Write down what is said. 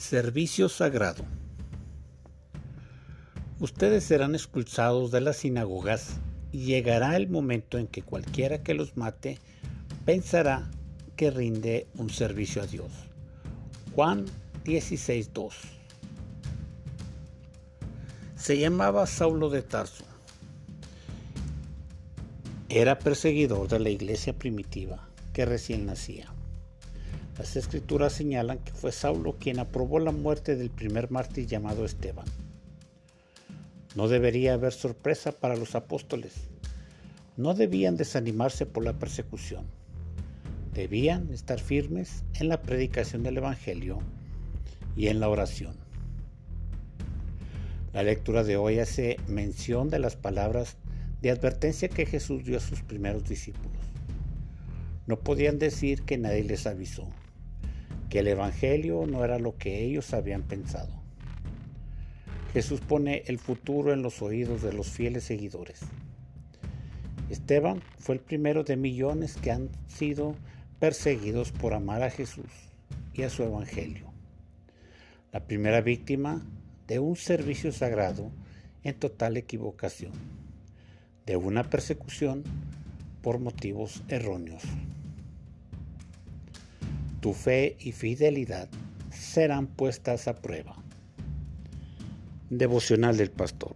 Servicio sagrado. Ustedes serán expulsados de las sinagogas y llegará el momento en que cualquiera que los mate pensará que rinde un servicio a Dios. Juan 16.2 Se llamaba Saulo de Tarso. Era perseguidor de la iglesia primitiva que recién nacía. Las escrituras señalan que fue Saulo quien aprobó la muerte del primer mártir llamado Esteban. No debería haber sorpresa para los apóstoles. No debían desanimarse por la persecución. Debían estar firmes en la predicación del Evangelio y en la oración. La lectura de hoy hace mención de las palabras de advertencia que Jesús dio a sus primeros discípulos. No podían decir que nadie les avisó que el Evangelio no era lo que ellos habían pensado. Jesús pone el futuro en los oídos de los fieles seguidores. Esteban fue el primero de millones que han sido perseguidos por amar a Jesús y a su Evangelio. La primera víctima de un servicio sagrado en total equivocación, de una persecución por motivos erróneos tu fe y fidelidad serán puestas a prueba. Devocional del Pastor.